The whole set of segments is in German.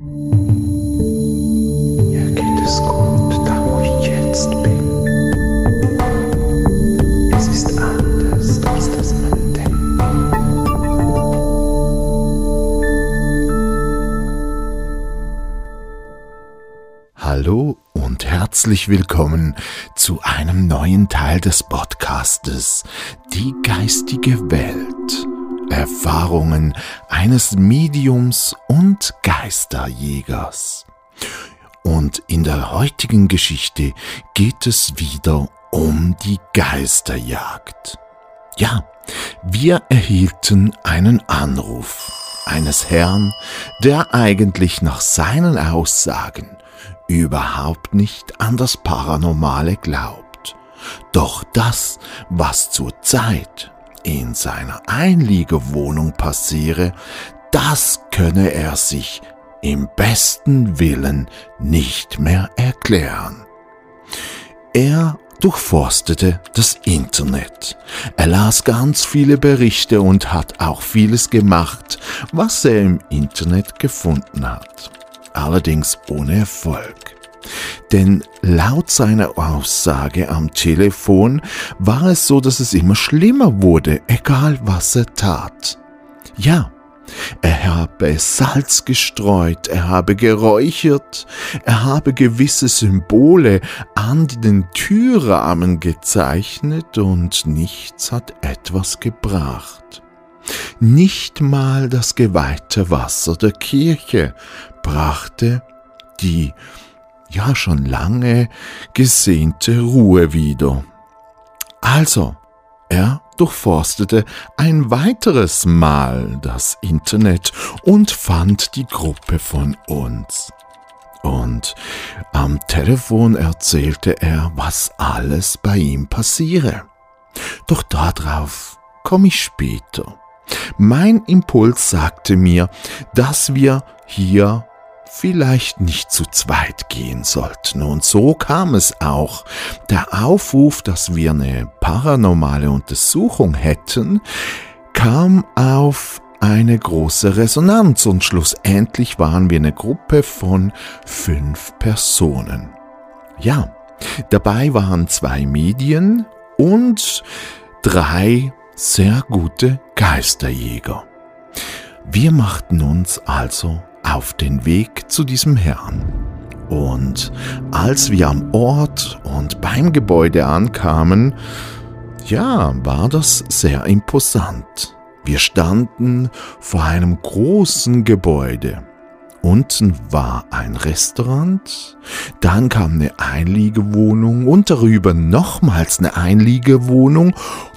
Mir geht es gut, da wo ich jetzt bin. Es ist anders, als das man denkt. Hallo und herzlich willkommen zu einem neuen Teil des Podcastes Die geistige Welt. Erfahrungen eines Mediums und Geisterjägers. Und in der heutigen Geschichte geht es wieder um die Geisterjagd. Ja, wir erhielten einen Anruf eines Herrn, der eigentlich nach seinen Aussagen überhaupt nicht an das Paranormale glaubt. Doch das, was zur Zeit in seiner Einliegewohnung passiere, das könne er sich im besten Willen nicht mehr erklären. Er durchforstete das Internet. Er las ganz viele Berichte und hat auch vieles gemacht, was er im Internet gefunden hat. Allerdings ohne Erfolg. Denn laut seiner Aussage am Telefon war es so, dass es immer schlimmer wurde, egal was er tat. Ja, er habe Salz gestreut, er habe geräuchert, er habe gewisse Symbole an den Türrahmen gezeichnet und nichts hat etwas gebracht. Nicht mal das geweihte Wasser der Kirche brachte die ja schon lange gesehnte Ruhe wieder. Also, er durchforstete ein weiteres Mal das Internet und fand die Gruppe von uns. Und am Telefon erzählte er, was alles bei ihm passiere. Doch darauf komme ich später. Mein Impuls sagte mir, dass wir hier vielleicht nicht zu zweit gehen sollten. Und so kam es auch. Der Aufruf, dass wir eine paranormale Untersuchung hätten, kam auf eine große Resonanz und schlussendlich waren wir eine Gruppe von fünf Personen. Ja, dabei waren zwei Medien und drei sehr gute Geisterjäger. Wir machten uns also auf den Weg zu diesem Herrn. Und als wir am Ort und beim Gebäude ankamen, ja, war das sehr imposant. Wir standen vor einem großen Gebäude. Unten war ein Restaurant, dann kam eine Einliegewohnung und darüber nochmals eine Einliegewohnung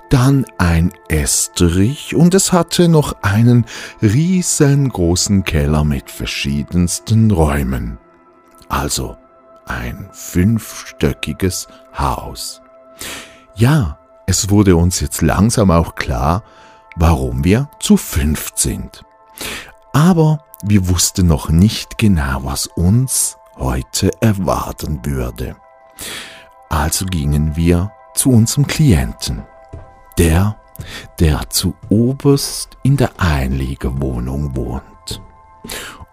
dann ein Estrich und es hatte noch einen riesengroßen Keller mit verschiedensten Räumen. Also ein fünfstöckiges Haus. Ja, es wurde uns jetzt langsam auch klar, warum wir zu fünft sind. Aber wir wussten noch nicht genau, was uns heute erwarten würde. Also gingen wir zu unserem Klienten der, der zu oberst in der Einliegewohnung wohnt.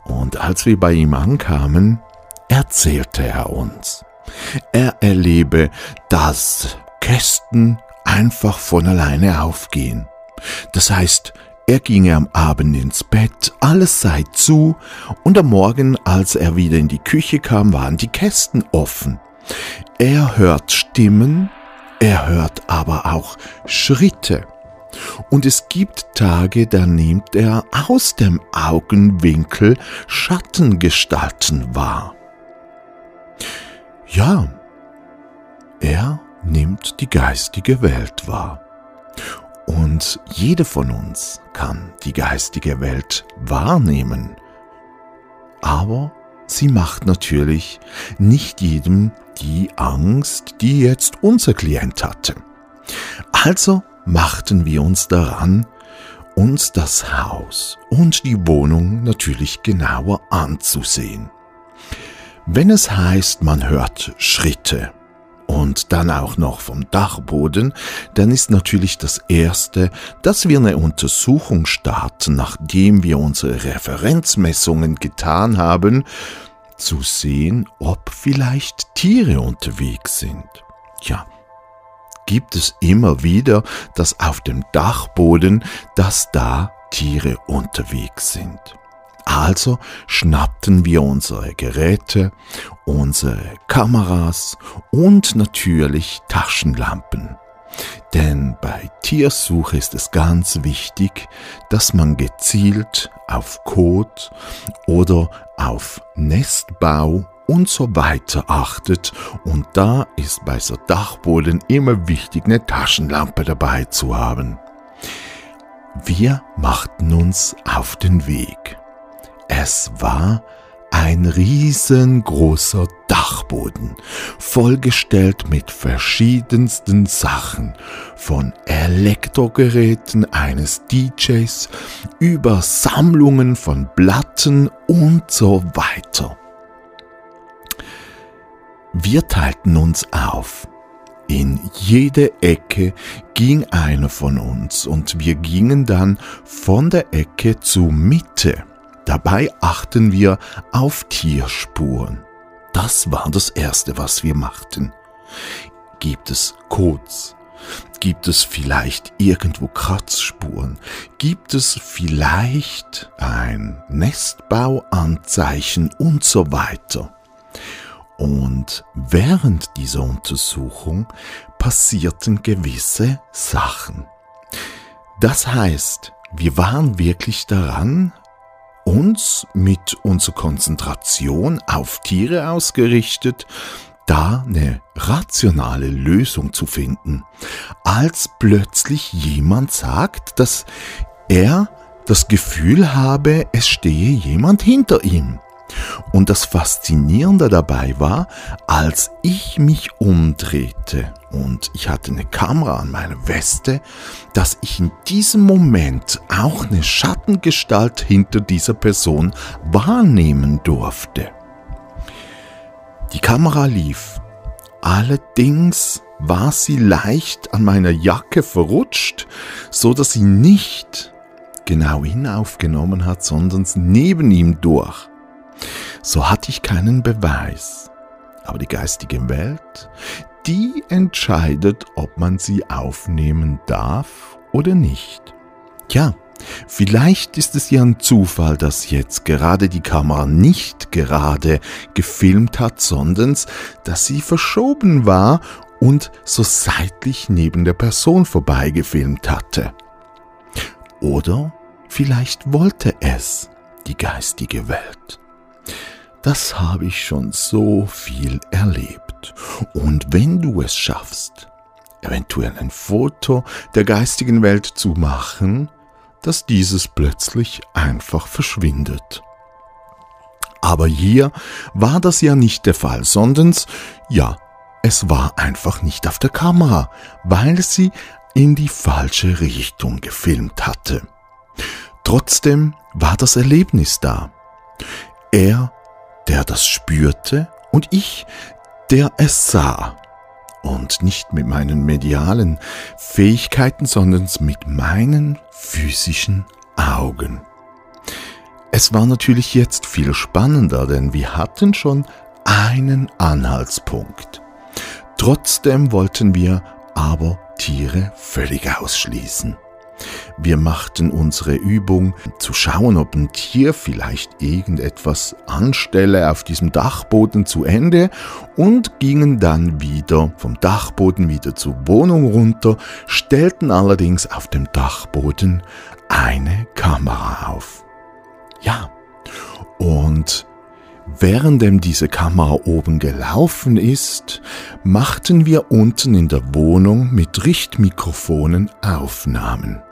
Und als wir bei ihm ankamen, erzählte er uns, er erlebe, dass Kästen einfach von alleine aufgehen. Das heißt, er ginge am Abend ins Bett, alles sei zu, und am Morgen, als er wieder in die Küche kam, waren die Kästen offen. Er hört Stimmen, er hört aber auch Schritte. Und es gibt Tage, da nimmt er aus dem Augenwinkel Schattengestalten wahr. Ja, er nimmt die geistige Welt wahr. Und jede von uns kann die geistige Welt wahrnehmen. Aber sie macht natürlich nicht jedem die Angst, die jetzt unser Klient hatte. Also machten wir uns daran, uns das Haus und die Wohnung natürlich genauer anzusehen. Wenn es heißt, man hört Schritte, und dann auch noch vom Dachboden, dann ist natürlich das Erste, dass wir eine Untersuchung starten, nachdem wir unsere Referenzmessungen getan haben, zu sehen, ob vielleicht Tiere unterwegs sind. Tja, gibt es immer wieder, dass auf dem Dachboden, dass da Tiere unterwegs sind. Also schnappten wir unsere Geräte, unsere Kameras und natürlich Taschenlampen. Denn bei Tiersuche ist es ganz wichtig, dass man gezielt auf Kot oder auf Nestbau und so weiter achtet und da ist bei so Dachboden immer wichtig, eine Taschenlampe dabei zu haben. Wir machten uns auf den Weg. Es war ein riesengroßer Dachboden, vollgestellt mit verschiedensten Sachen, von Elektrogeräten eines DJs über Sammlungen von Platten und so weiter. Wir teilten uns auf. In jede Ecke ging einer von uns und wir gingen dann von der Ecke zur Mitte. Dabei achten wir auf Tierspuren. Das war das Erste, was wir machten. Gibt es Codes? Gibt es vielleicht irgendwo Kratzspuren? Gibt es vielleicht ein Nestbauanzeichen und so weiter? Und während dieser Untersuchung passierten gewisse Sachen. Das heißt, wir waren wirklich daran, uns mit unserer Konzentration auf Tiere ausgerichtet, da eine rationale Lösung zu finden, als plötzlich jemand sagt, dass er das Gefühl habe, es stehe jemand hinter ihm. Und das Faszinierende dabei war, als ich mich umdrehte und ich hatte eine Kamera an meiner Weste, dass ich in diesem Moment auch eine Schattengestalt hinter dieser Person wahrnehmen durfte. Die Kamera lief. Allerdings war sie leicht an meiner Jacke verrutscht, so dass sie nicht genau ihn aufgenommen hat, sondern neben ihm durch so hatte ich keinen Beweis. Aber die geistige Welt, die entscheidet, ob man sie aufnehmen darf oder nicht. Tja, vielleicht ist es ja ein Zufall, dass jetzt gerade die Kamera nicht gerade gefilmt hat, sondern dass sie verschoben war und so seitlich neben der Person vorbeigefilmt hatte. Oder vielleicht wollte es die geistige Welt das habe ich schon so viel erlebt. Und wenn du es schaffst, eventuell ein Foto der geistigen Welt zu machen, dass dieses plötzlich einfach verschwindet. Aber hier war das ja nicht der Fall, sondern ja, es war einfach nicht auf der Kamera, weil sie in die falsche Richtung gefilmt hatte. Trotzdem war das Erlebnis da. Er der das spürte und ich, der es sah. Und nicht mit meinen medialen Fähigkeiten, sondern mit meinen physischen Augen. Es war natürlich jetzt viel spannender, denn wir hatten schon einen Anhaltspunkt. Trotzdem wollten wir aber Tiere völlig ausschließen. Wir machten unsere Übung, zu schauen, ob ein Tier vielleicht irgendetwas anstelle auf diesem Dachboden zu Ende und gingen dann wieder vom Dachboden wieder zur Wohnung runter, stellten allerdings auf dem Dachboden eine Kamera auf. Ja, und Währenddem diese Kamera oben gelaufen ist, machten wir unten in der Wohnung mit Richtmikrofonen Aufnahmen.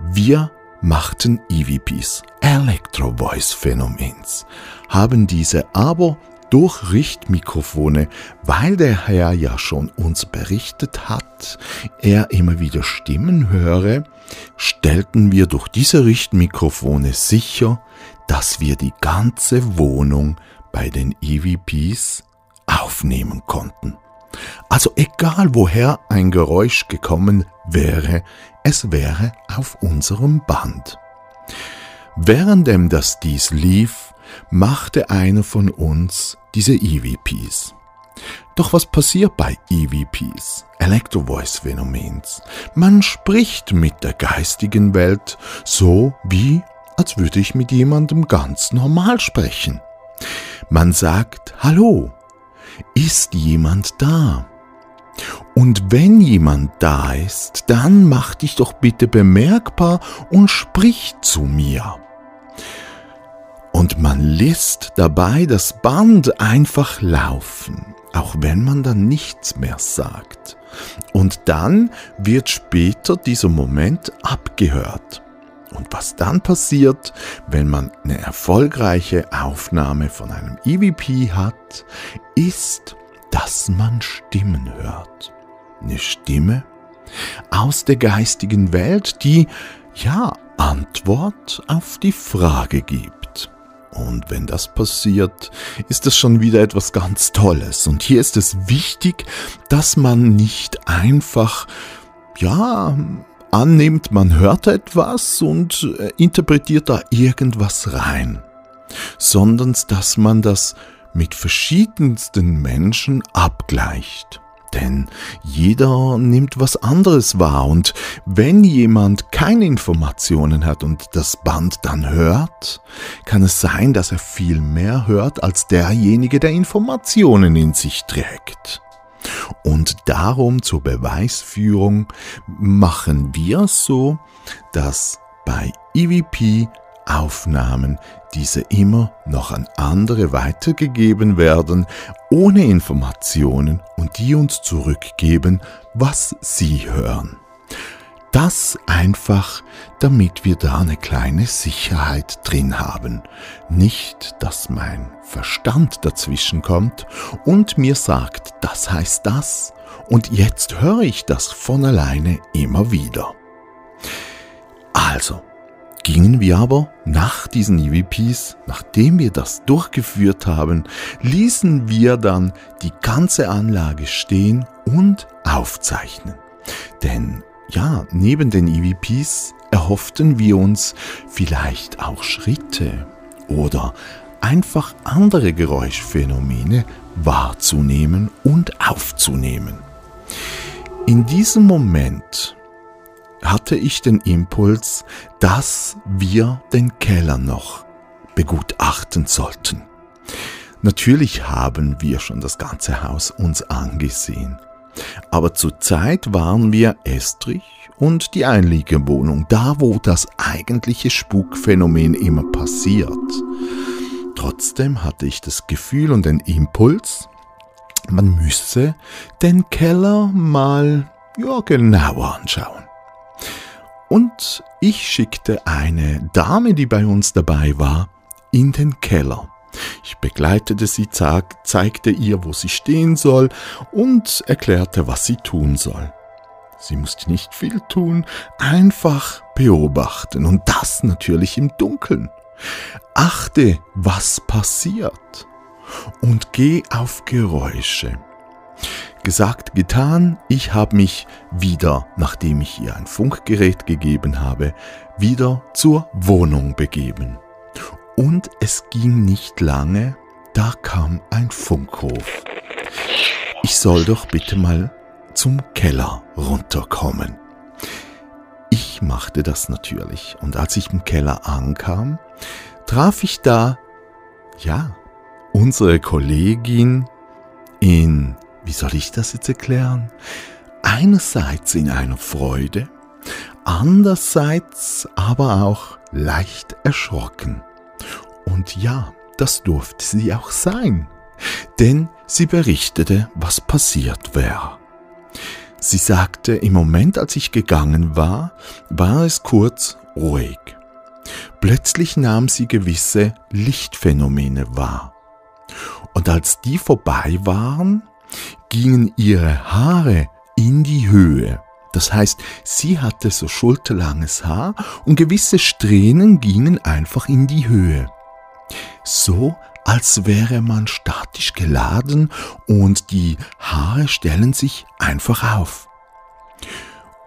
Wir machten EVPs, Electro Voice Phänomens, haben diese aber durch Richtmikrofone, weil der Herr ja schon uns berichtet hat, er immer wieder Stimmen höre, stellten wir durch diese Richtmikrofone sicher, dass wir die ganze Wohnung bei den EVPs aufnehmen konnten. Also egal woher ein Geräusch gekommen wäre, es wäre auf unserem Band. Währenddem das dies lief, machte einer von uns diese EVPs. Doch was passiert bei EVPs, Electro-Voice Phänomens? Man spricht mit der geistigen Welt so wie als würde ich mit jemandem ganz normal sprechen. Man sagt Hallo, ist jemand da? Und wenn jemand da ist, dann mach dich doch bitte bemerkbar und sprich zu mir. Und man lässt dabei das Band einfach laufen, auch wenn man dann nichts mehr sagt. Und dann wird später dieser Moment abgehört. Und was dann passiert, wenn man eine erfolgreiche Aufnahme von einem EVP hat, ist, dass man Stimmen hört. Eine Stimme aus der geistigen Welt, die ja Antwort auf die Frage gibt. Und wenn das passiert, ist das schon wieder etwas ganz Tolles. Und hier ist es wichtig, dass man nicht einfach, ja, annimmt, man hört etwas und äh, interpretiert da irgendwas rein, sondern dass man das mit verschiedensten Menschen abgleicht. Denn jeder nimmt was anderes wahr und wenn jemand keine Informationen hat und das Band dann hört, kann es sein, dass er viel mehr hört als derjenige, der Informationen in sich trägt. Und darum zur Beweisführung machen wir es so, dass bei EVP Aufnahmen diese immer noch an andere weitergegeben werden, ohne Informationen und die uns zurückgeben, was sie hören. Das einfach, damit wir da eine kleine Sicherheit drin haben. Nicht, dass mein Verstand dazwischen kommt und mir sagt, das heißt das und jetzt höre ich das von alleine immer wieder. Also, gingen wir aber nach diesen EVPs, nachdem wir das durchgeführt haben, ließen wir dann die ganze Anlage stehen und aufzeichnen. Denn ja, neben den EVPs erhofften wir uns vielleicht auch Schritte oder einfach andere Geräuschphänomene wahrzunehmen und aufzunehmen. In diesem Moment hatte ich den Impuls, dass wir den Keller noch begutachten sollten. Natürlich haben wir schon das ganze Haus uns angesehen. Aber zurzeit waren wir Estrich und die Einliegewohnung, da wo das eigentliche Spukphänomen immer passiert. Trotzdem hatte ich das Gefühl und den Impuls, man müsse den Keller mal ja, genauer anschauen. Und ich schickte eine Dame, die bei uns dabei war, in den Keller. Ich begleitete sie, zeigte ihr, wo sie stehen soll und erklärte, was sie tun soll. Sie musste nicht viel tun, einfach beobachten und das natürlich im Dunkeln. Achte, was passiert und geh auf Geräusche. Gesagt, getan, ich habe mich wieder, nachdem ich ihr ein Funkgerät gegeben habe, wieder zur Wohnung begeben. Und es ging nicht lange, da kam ein Funkruf. Ich soll doch bitte mal zum Keller runterkommen. Ich machte das natürlich und als ich im Keller ankam, traf ich da, ja, unsere Kollegin in, wie soll ich das jetzt erklären? Einerseits in einer Freude, andererseits aber auch leicht erschrocken. Und ja, das durfte sie auch sein, denn sie berichtete, was passiert wäre. Sie sagte, im Moment, als ich gegangen war, war es kurz ruhig. Plötzlich nahm sie gewisse Lichtphänomene wahr. Und als die vorbei waren, gingen ihre Haare in die Höhe. Das heißt, sie hatte so schulterlanges Haar und gewisse Strähnen gingen einfach in die Höhe. so als wäre man statisch geladen und die Haare stellen sich einfach auf.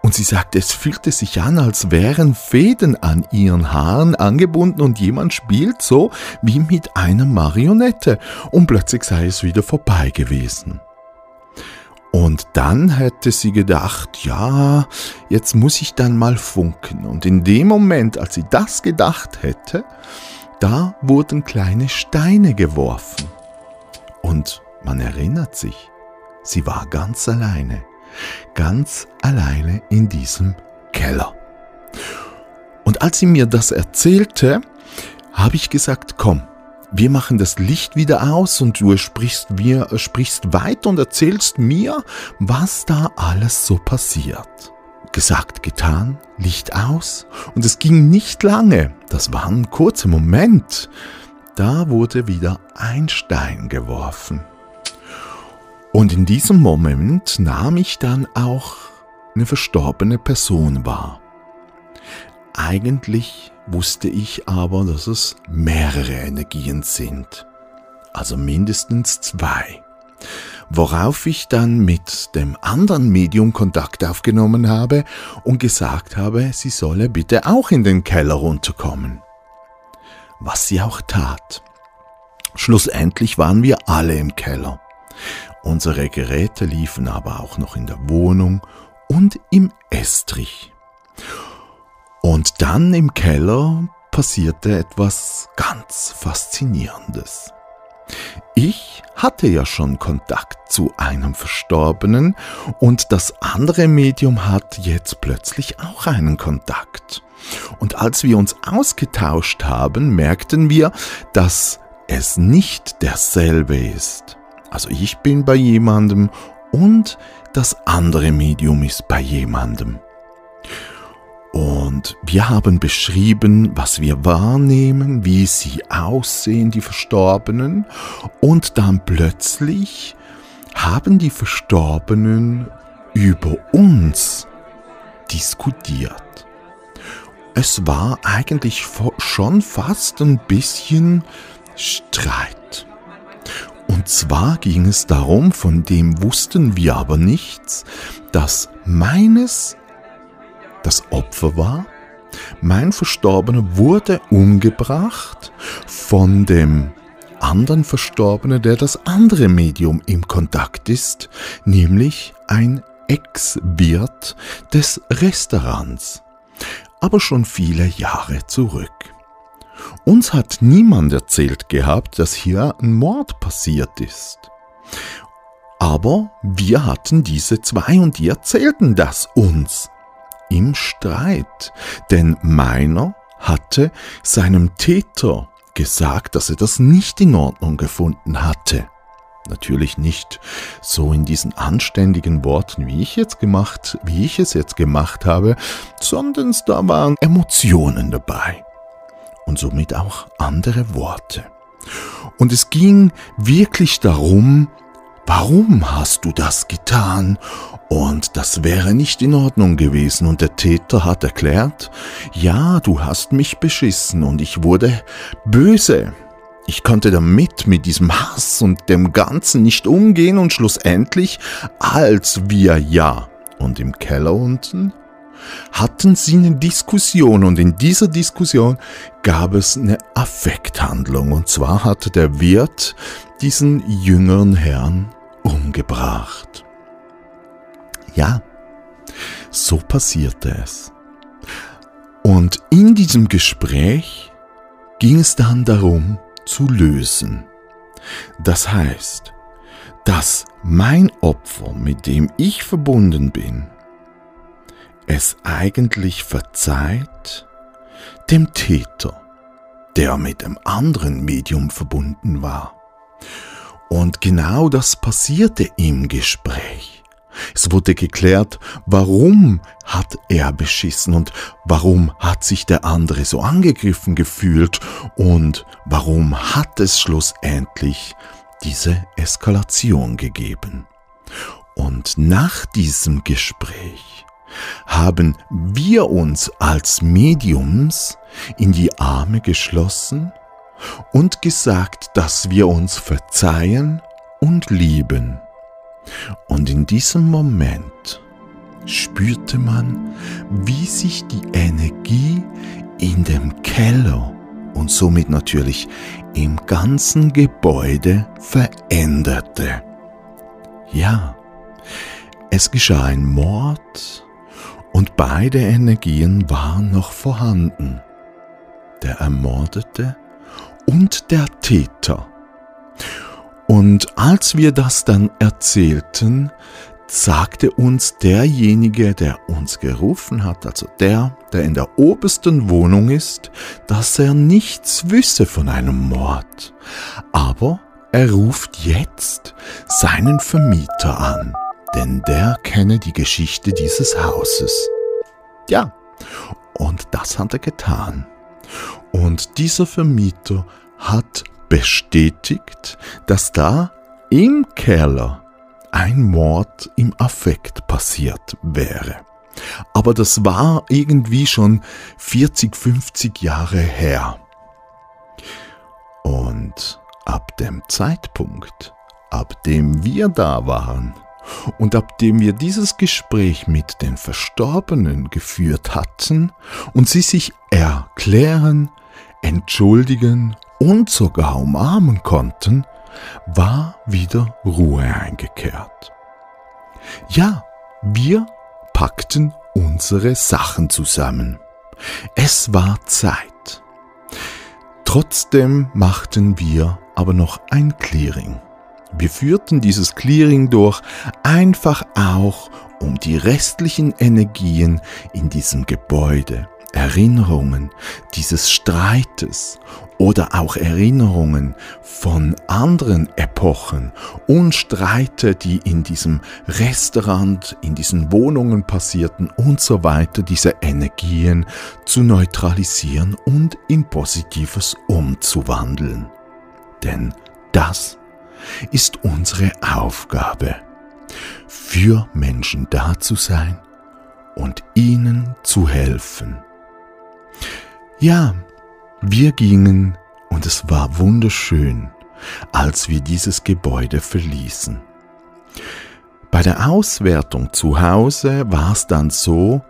Und sie sagt, es fühlte sich an, als wären Fäden an ihren Haaren angebunden und jemand spielt so wie mit einer Marionette und plötzlich sei es wieder vorbei gewesen. Und dann hätte sie gedacht, ja, jetzt muss ich dann mal funken. Und in dem Moment, als sie das gedacht hätte, da wurden kleine Steine geworfen. Und man erinnert sich, sie war ganz alleine, ganz alleine in diesem Keller. Und als sie mir das erzählte, habe ich gesagt, komm, wir machen das Licht wieder aus und du sprichst, wir, sprichst weiter und erzählst mir, was da alles so passiert. Gesagt, getan, Licht aus und es ging nicht lange, das war ein kurzer Moment, da wurde wieder ein Stein geworfen. Und in diesem Moment nahm ich dann auch eine verstorbene Person wahr. Eigentlich wusste ich aber, dass es mehrere Energien sind, also mindestens zwei. Worauf ich dann mit dem anderen Medium Kontakt aufgenommen habe und gesagt habe, sie solle bitte auch in den Keller runterkommen. Was sie auch tat. Schlussendlich waren wir alle im Keller. Unsere Geräte liefen aber auch noch in der Wohnung und im Estrich. Und dann im Keller passierte etwas ganz Faszinierendes. Ich hatte ja schon Kontakt zu einem Verstorbenen und das andere Medium hat jetzt plötzlich auch einen Kontakt. Und als wir uns ausgetauscht haben, merkten wir, dass es nicht derselbe ist. Also ich bin bei jemandem und das andere Medium ist bei jemandem. Und wir haben beschrieben, was wir wahrnehmen, wie sie aussehen, die Verstorbenen. Und dann plötzlich haben die Verstorbenen über uns diskutiert. Es war eigentlich schon fast ein bisschen Streit. Und zwar ging es darum, von dem wussten wir aber nichts, dass meines das Opfer war. Mein Verstorbener wurde umgebracht von dem anderen Verstorbenen, der das andere Medium im Kontakt ist, nämlich ein Ex-Wirt des Restaurants, aber schon viele Jahre zurück. Uns hat niemand erzählt gehabt, dass hier ein Mord passiert ist. Aber wir hatten diese zwei und die erzählten das uns im Streit, denn meiner hatte seinem Täter gesagt, dass er das nicht in Ordnung gefunden hatte. Natürlich nicht so in diesen anständigen Worten, wie ich jetzt gemacht, wie ich es jetzt gemacht habe, sondern da waren Emotionen dabei und somit auch andere Worte. Und es ging wirklich darum, warum hast du das getan und das wäre nicht in Ordnung gewesen und der Täter hat erklärt, ja, du hast mich beschissen und ich wurde böse. Ich konnte damit, mit diesem Hass und dem Ganzen nicht umgehen und schlussendlich, als wir ja und im Keller unten, hatten sie eine Diskussion und in dieser Diskussion gab es eine Affekthandlung und zwar hatte der Wirt diesen jüngeren Herrn umgebracht. Ja, so passierte es. Und in diesem Gespräch ging es dann darum zu lösen. Das heißt, dass mein Opfer, mit dem ich verbunden bin, es eigentlich verzeiht dem Täter, der mit dem anderen Medium verbunden war. Und genau das passierte im Gespräch. Es wurde geklärt, warum hat er beschissen und warum hat sich der andere so angegriffen gefühlt und warum hat es schlussendlich diese Eskalation gegeben. Und nach diesem Gespräch haben wir uns als Mediums in die Arme geschlossen und gesagt, dass wir uns verzeihen und lieben. Und in diesem Moment spürte man, wie sich die Energie in dem Keller und somit natürlich im ganzen Gebäude veränderte. Ja, es geschah ein Mord und beide Energien waren noch vorhanden. Der Ermordete und der Täter. Und als wir das dann erzählten, sagte uns derjenige, der uns gerufen hat, also der, der in der obersten Wohnung ist, dass er nichts wüsse von einem Mord. Aber er ruft jetzt seinen Vermieter an, denn der kenne die Geschichte dieses Hauses. Ja, und das hat er getan. Und dieser Vermieter hat bestätigt, dass da im Keller ein Mord im Affekt passiert wäre. Aber das war irgendwie schon 40, 50 Jahre her. Und ab dem Zeitpunkt, ab dem wir da waren und ab dem wir dieses Gespräch mit den Verstorbenen geführt hatten und sie sich erklären, entschuldigen und sogar umarmen konnten, war wieder Ruhe eingekehrt. Ja, wir packten unsere Sachen zusammen. Es war Zeit. Trotzdem machten wir aber noch ein Clearing. Wir führten dieses Clearing durch, einfach auch, um die restlichen Energien in diesem Gebäude Erinnerungen dieses Streites oder auch Erinnerungen von anderen Epochen und Streite, die in diesem Restaurant, in diesen Wohnungen passierten und so weiter, diese Energien zu neutralisieren und in Positives umzuwandeln. Denn das ist unsere Aufgabe, für Menschen da zu sein und ihnen zu helfen ja, wir gingen und es war wunderschön, als wir dieses Gebäude verließen. Bei der Auswertung zu Hause war es dann so,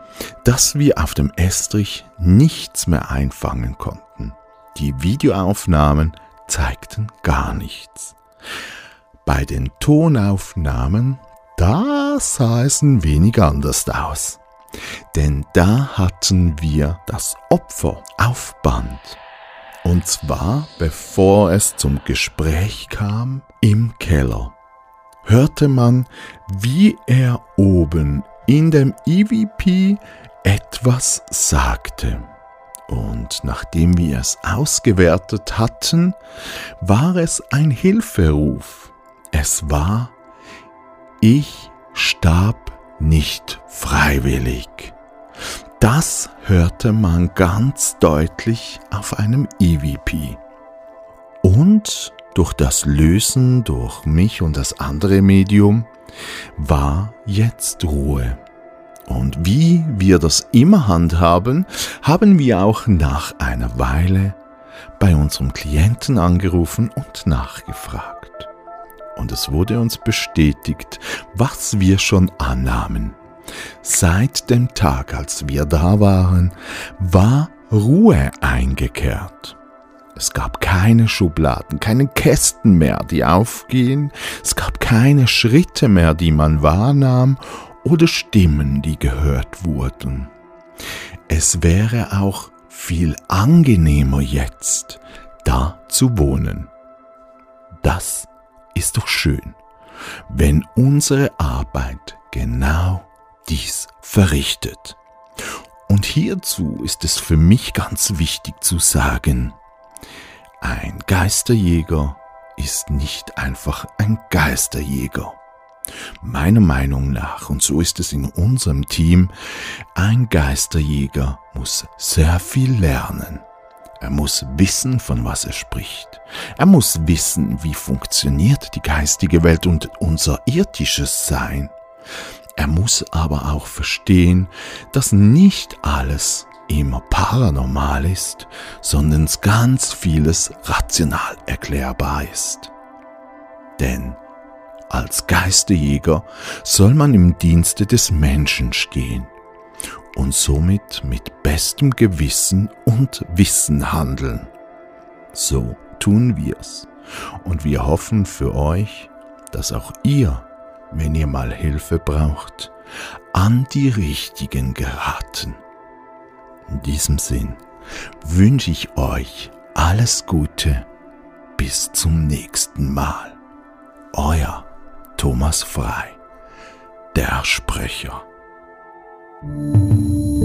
dass wir auf dem Estrich nichts mehr einfangen konnten. Die Videoaufnahmen zeigten gar nichts. Bei den Tonaufnahmen, da sah es ein wenig anders aus denn da hatten wir das Opfer auf Band. Und zwar bevor es zum Gespräch kam im Keller. Hörte man, wie er oben in dem EVP etwas sagte. Und nachdem wir es ausgewertet hatten, war es ein Hilferuf. Es war, ich starb nicht freiwillig. Das hörte man ganz deutlich auf einem EVP. Und durch das Lösen durch mich und das andere Medium war jetzt Ruhe. Und wie wir das immer handhaben, haben wir auch nach einer Weile bei unserem Klienten angerufen und nachgefragt und es wurde uns bestätigt, was wir schon annahmen. Seit dem Tag, als wir da waren, war Ruhe eingekehrt. Es gab keine Schubladen, keine Kästen mehr, die aufgehen, es gab keine Schritte mehr, die man wahrnahm, oder Stimmen, die gehört wurden. Es wäre auch viel angenehmer jetzt, da zu wohnen. Das ist doch schön, wenn unsere Arbeit genau dies verrichtet. Und hierzu ist es für mich ganz wichtig zu sagen, ein Geisterjäger ist nicht einfach ein Geisterjäger. Meiner Meinung nach, und so ist es in unserem Team, ein Geisterjäger muss sehr viel lernen. Er muss wissen, von was er spricht. Er muss wissen, wie funktioniert die geistige Welt und unser irdisches Sein. Er muss aber auch verstehen, dass nicht alles immer paranormal ist, sondern ganz vieles rational erklärbar ist. Denn als Geisterjäger soll man im Dienste des Menschen stehen und somit mit bestem Gewissen und Wissen handeln. So tun wir's. Und wir hoffen für euch, dass auch ihr, wenn ihr mal Hilfe braucht, an die Richtigen geraten. In diesem Sinn wünsche ich euch alles Gute. Bis zum nächsten Mal. Euer Thomas Frei, der Sprecher. thank you